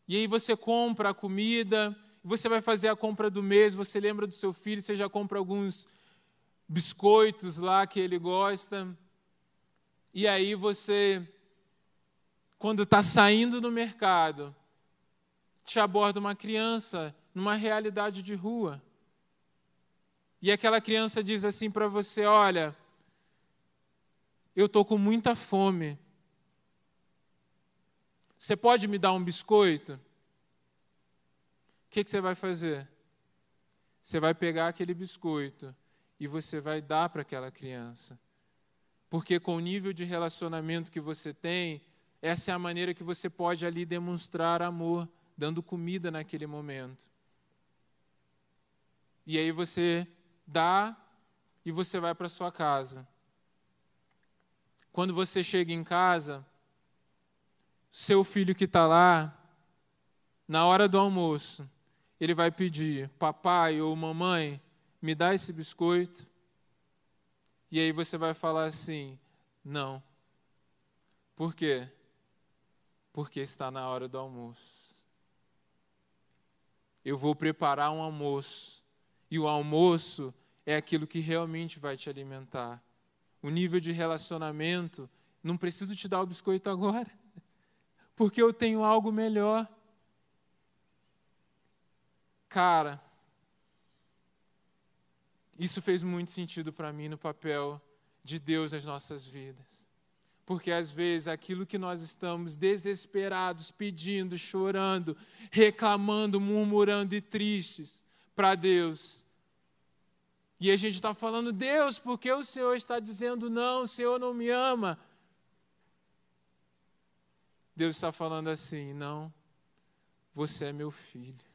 E aí você compra a comida, você vai fazer a compra do mês, você lembra do seu filho, você já compra alguns biscoitos lá que ele gosta. E aí você, quando está saindo do mercado, te aborda uma criança numa realidade de rua. E aquela criança diz assim para você: Olha, eu estou com muita fome. Você pode me dar um biscoito? O que, que você vai fazer? Você vai pegar aquele biscoito e você vai dar para aquela criança. Porque com o nível de relacionamento que você tem, essa é a maneira que você pode ali demonstrar amor, dando comida naquele momento. E aí você dá e você vai para sua casa. Quando você chega em casa, seu filho que está lá, na hora do almoço, ele vai pedir: Papai ou mamãe, me dá esse biscoito. E aí você vai falar assim: não. Por quê? Porque está na hora do almoço. Eu vou preparar um almoço. E o almoço é aquilo que realmente vai te alimentar. O nível de relacionamento, não preciso te dar o biscoito agora, [LAUGHS] porque eu tenho algo melhor. Cara, isso fez muito sentido para mim no papel de Deus nas nossas vidas. Porque às vezes aquilo que nós estamos desesperados, pedindo, chorando, reclamando, murmurando e tristes para Deus. E a gente está falando, Deus, por que o Senhor está dizendo não, o Senhor não me ama? Deus está falando assim: não, você é meu filho.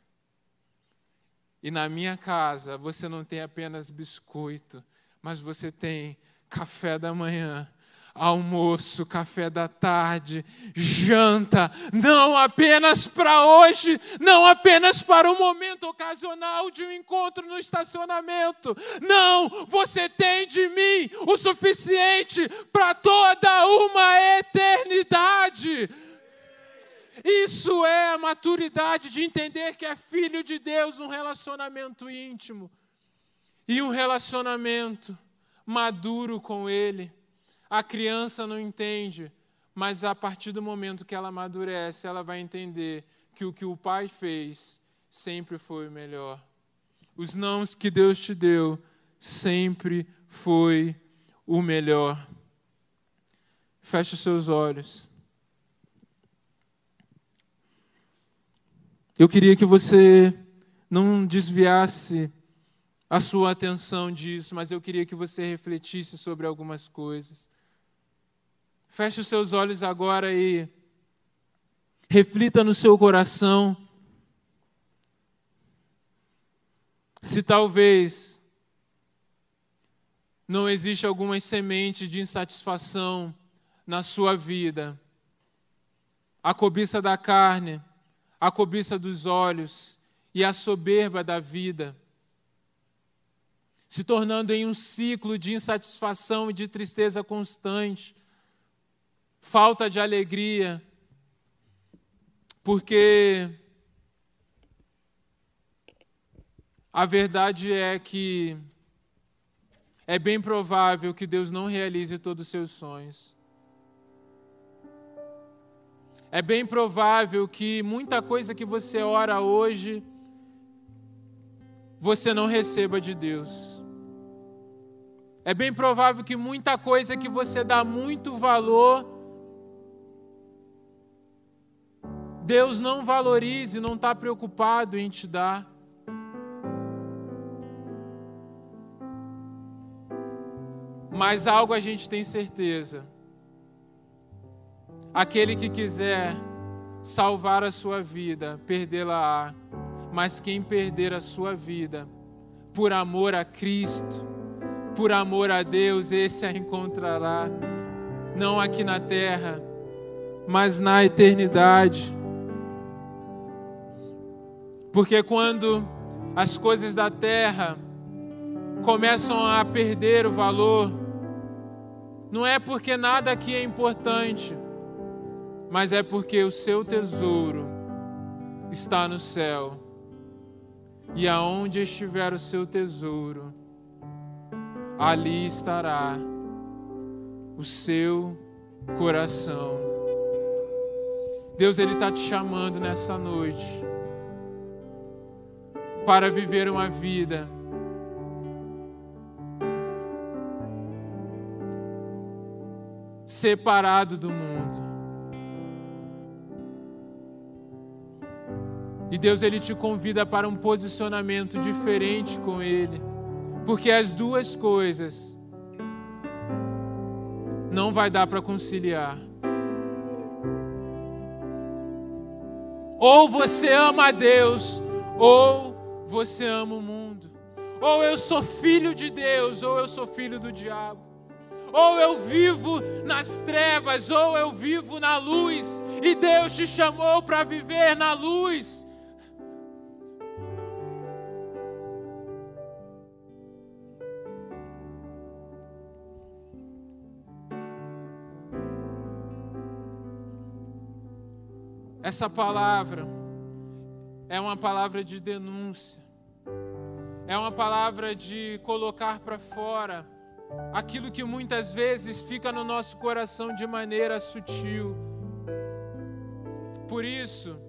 E na minha casa você não tem apenas biscoito, mas você tem café da manhã, almoço, café da tarde, janta, não apenas para hoje, não apenas para um momento ocasional de um encontro no estacionamento. Não, você tem de mim o suficiente para toda uma eternidade. Isso é a maturidade de entender que é filho de Deus, um relacionamento íntimo e um relacionamento maduro com Ele. A criança não entende, mas a partir do momento que ela amadurece, ela vai entender que o que o pai fez sempre foi o melhor. Os nãos que Deus te deu sempre foi o melhor. Feche seus olhos. Eu queria que você não desviasse a sua atenção disso, mas eu queria que você refletisse sobre algumas coisas. Feche os seus olhos agora e reflita no seu coração se talvez não existe alguma semente de insatisfação na sua vida. A cobiça da carne, a cobiça dos olhos e a soberba da vida, se tornando em um ciclo de insatisfação e de tristeza constante, falta de alegria, porque a verdade é que é bem provável que Deus não realize todos os seus sonhos. É bem provável que muita coisa que você ora hoje, você não receba de Deus. É bem provável que muita coisa que você dá muito valor, Deus não valorize, não está preocupado em te dar. Mas algo a gente tem certeza. Aquele que quiser salvar a sua vida, perdê-la-á. Mas quem perder a sua vida por amor a Cristo, por amor a Deus, esse a encontrará, não aqui na terra, mas na eternidade. Porque quando as coisas da terra começam a perder o valor, não é porque nada aqui é importante, mas é porque o seu tesouro está no céu. E aonde estiver o seu tesouro, ali estará o seu coração. Deus ele está te chamando nessa noite para viver uma vida separado do mundo. E Deus ele te convida para um posicionamento diferente com ele. Porque as duas coisas não vai dar para conciliar. Ou você ama a Deus, ou você ama o mundo. Ou eu sou filho de Deus, ou eu sou filho do diabo. Ou eu vivo nas trevas, ou eu vivo na luz. E Deus te chamou para viver na luz. Essa palavra é uma palavra de denúncia, é uma palavra de colocar para fora aquilo que muitas vezes fica no nosso coração de maneira sutil. Por isso,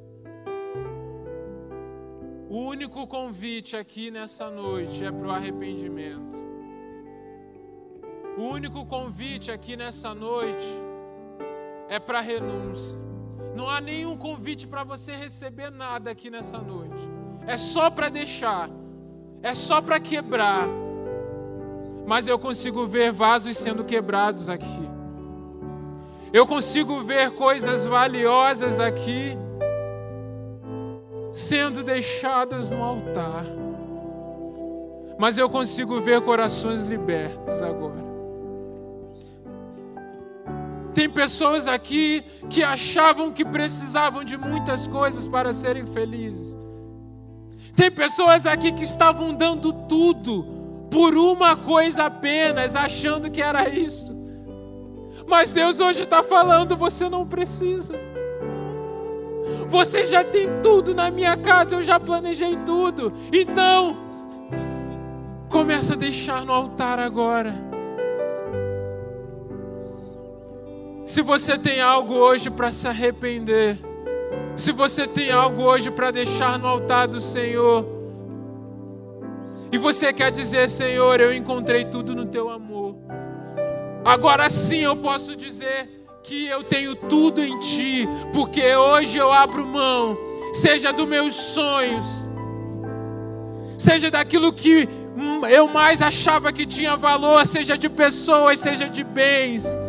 o único convite aqui nessa noite é para o arrependimento. O único convite aqui nessa noite é para renúncia. Não há nenhum convite para você receber nada aqui nessa noite. É só para deixar. É só para quebrar. Mas eu consigo ver vasos sendo quebrados aqui. Eu consigo ver coisas valiosas aqui sendo deixadas no altar. Mas eu consigo ver corações libertos agora. Tem pessoas aqui que achavam que precisavam de muitas coisas para serem felizes. Tem pessoas aqui que estavam dando tudo por uma coisa apenas, achando que era isso. Mas Deus hoje está falando: você não precisa. Você já tem tudo na minha casa, eu já planejei tudo. Então, começa a deixar no altar agora. Se você tem algo hoje para se arrepender, se você tem algo hoje para deixar no altar do Senhor, e você quer dizer, Senhor, eu encontrei tudo no teu amor, agora sim eu posso dizer que eu tenho tudo em ti, porque hoje eu abro mão, seja dos meus sonhos, seja daquilo que eu mais achava que tinha valor, seja de pessoas, seja de bens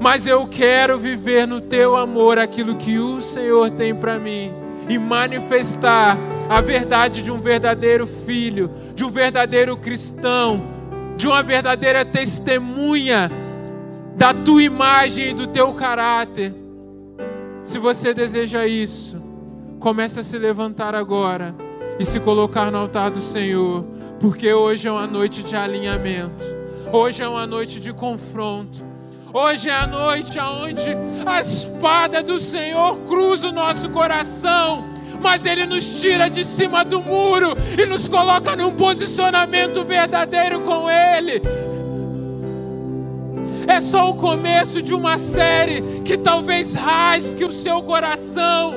mas eu quero viver no teu amor aquilo que o Senhor tem para mim e manifestar a verdade de um verdadeiro filho, de um verdadeiro cristão, de uma verdadeira testemunha da tua imagem e do teu caráter. Se você deseja isso, comece a se levantar agora e se colocar no altar do Senhor, porque hoje é uma noite de alinhamento, hoje é uma noite de confronto. Hoje é a noite onde a espada do Senhor cruza o nosso coração, mas Ele nos tira de cima do muro e nos coloca num posicionamento verdadeiro com Ele. É só o começo de uma série que talvez rasgue o seu coração,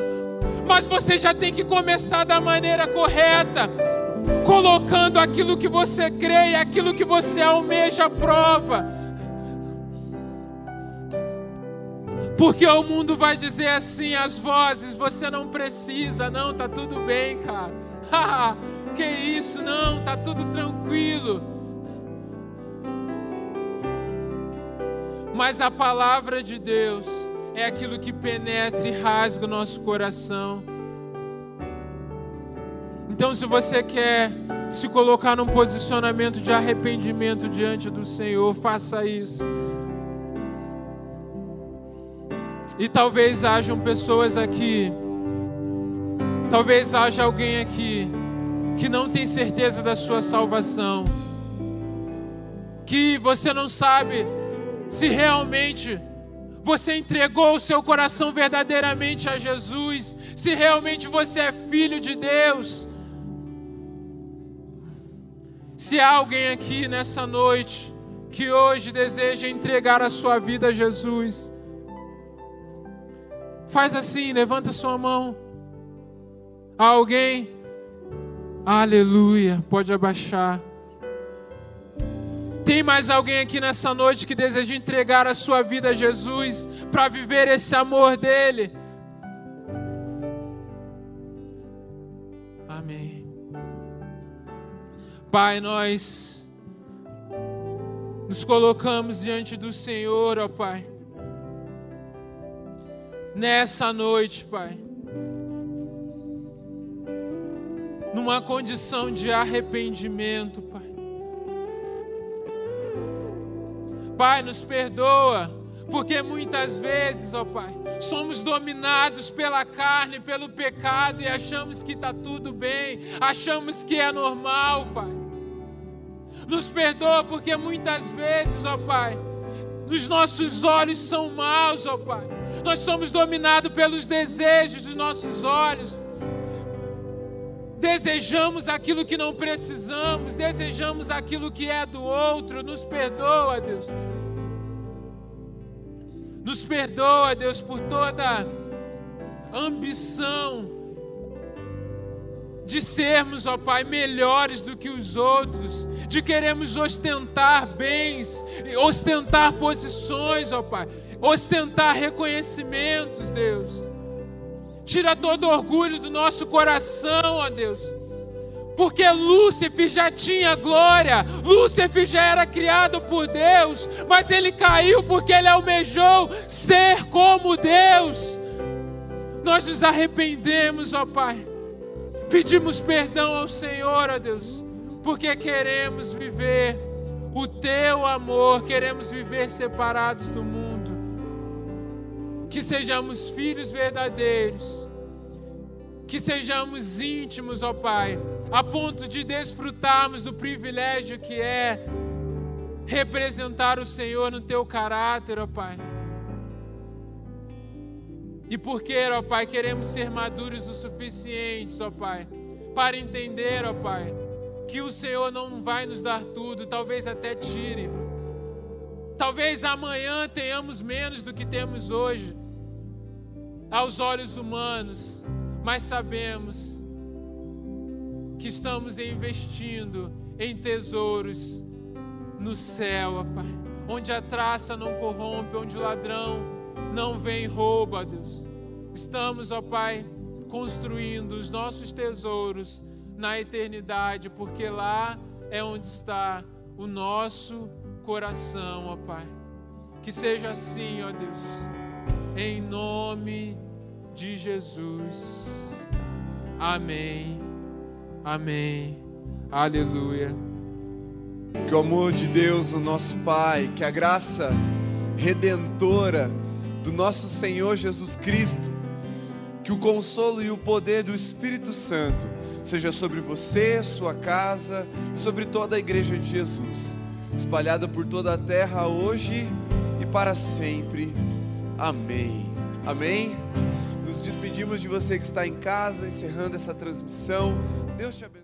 mas você já tem que começar da maneira correta colocando aquilo que você crê e aquilo que você almeja à prova. Porque o mundo vai dizer assim as vozes, você não precisa, não, tá tudo bem, cara. [LAUGHS] que isso, não, tá tudo tranquilo. Mas a palavra de Deus é aquilo que penetra e rasga o nosso coração. Então, se você quer se colocar num posicionamento de arrependimento diante do Senhor, faça isso. E talvez hajam pessoas aqui, talvez haja alguém aqui que não tem certeza da sua salvação, que você não sabe se realmente você entregou o seu coração verdadeiramente a Jesus, se realmente você é filho de Deus. Se há alguém aqui nessa noite que hoje deseja entregar a sua vida a Jesus, faz assim, levanta sua mão. Alguém? Aleluia, pode abaixar. Tem mais alguém aqui nessa noite que deseja entregar a sua vida a Jesus para viver esse amor dele? Amém. Pai, nós nos colocamos diante do Senhor, ó Pai. Nessa noite, Pai. Numa condição de arrependimento, Pai Pai, nos perdoa, porque muitas vezes, ó Pai, somos dominados pela carne, pelo pecado e achamos que está tudo bem, achamos que é normal, Pai. Nos perdoa, porque muitas vezes, ó Pai, os nossos olhos são maus, ó Pai. Nós somos dominados pelos desejos dos nossos olhos desejamos aquilo que não precisamos, desejamos aquilo que é do outro. Nos perdoa, Deus. Nos perdoa, Deus, por toda ambição de sermos, ó Pai, melhores do que os outros, de queremos ostentar bens, ostentar posições, ó Pai, ostentar reconhecimentos, Deus. Tira todo orgulho do nosso coração, ó Deus. Porque Lúcifer já tinha glória, Lúcifer já era criado por Deus, mas ele caiu porque ele almejou ser como Deus. Nós nos arrependemos, ó Pai, pedimos perdão ao Senhor, ó Deus, porque queremos viver o Teu amor, queremos viver separados do mundo que sejamos filhos verdadeiros, que sejamos íntimos, ó Pai, a ponto de desfrutarmos do privilégio que é representar o Senhor no teu caráter, ó Pai. E porque, ó Pai, queremos ser maduros o suficiente, ó Pai, para entender, ó Pai, que o Senhor não vai nos dar tudo, talvez até tire. Talvez amanhã tenhamos menos do que temos hoje aos olhos humanos, mas sabemos que estamos investindo em tesouros no céu, ó Pai, onde a traça não corrompe, onde o ladrão não vem e rouba, Deus. Estamos, ó Pai, construindo os nossos tesouros na eternidade, porque lá é onde está o nosso coração, ó Pai. Que seja assim, ó Deus em nome de Jesus. Amém. Amém. Aleluia. Que o amor de Deus, o nosso Pai, que a graça redentora do nosso Senhor Jesus Cristo, que o consolo e o poder do Espírito Santo seja sobre você, sua casa e sobre toda a igreja de Jesus, espalhada por toda a terra hoje e para sempre. Amém. Amém. Nos despedimos de você que está em casa, encerrando essa transmissão. Deus te abençoe.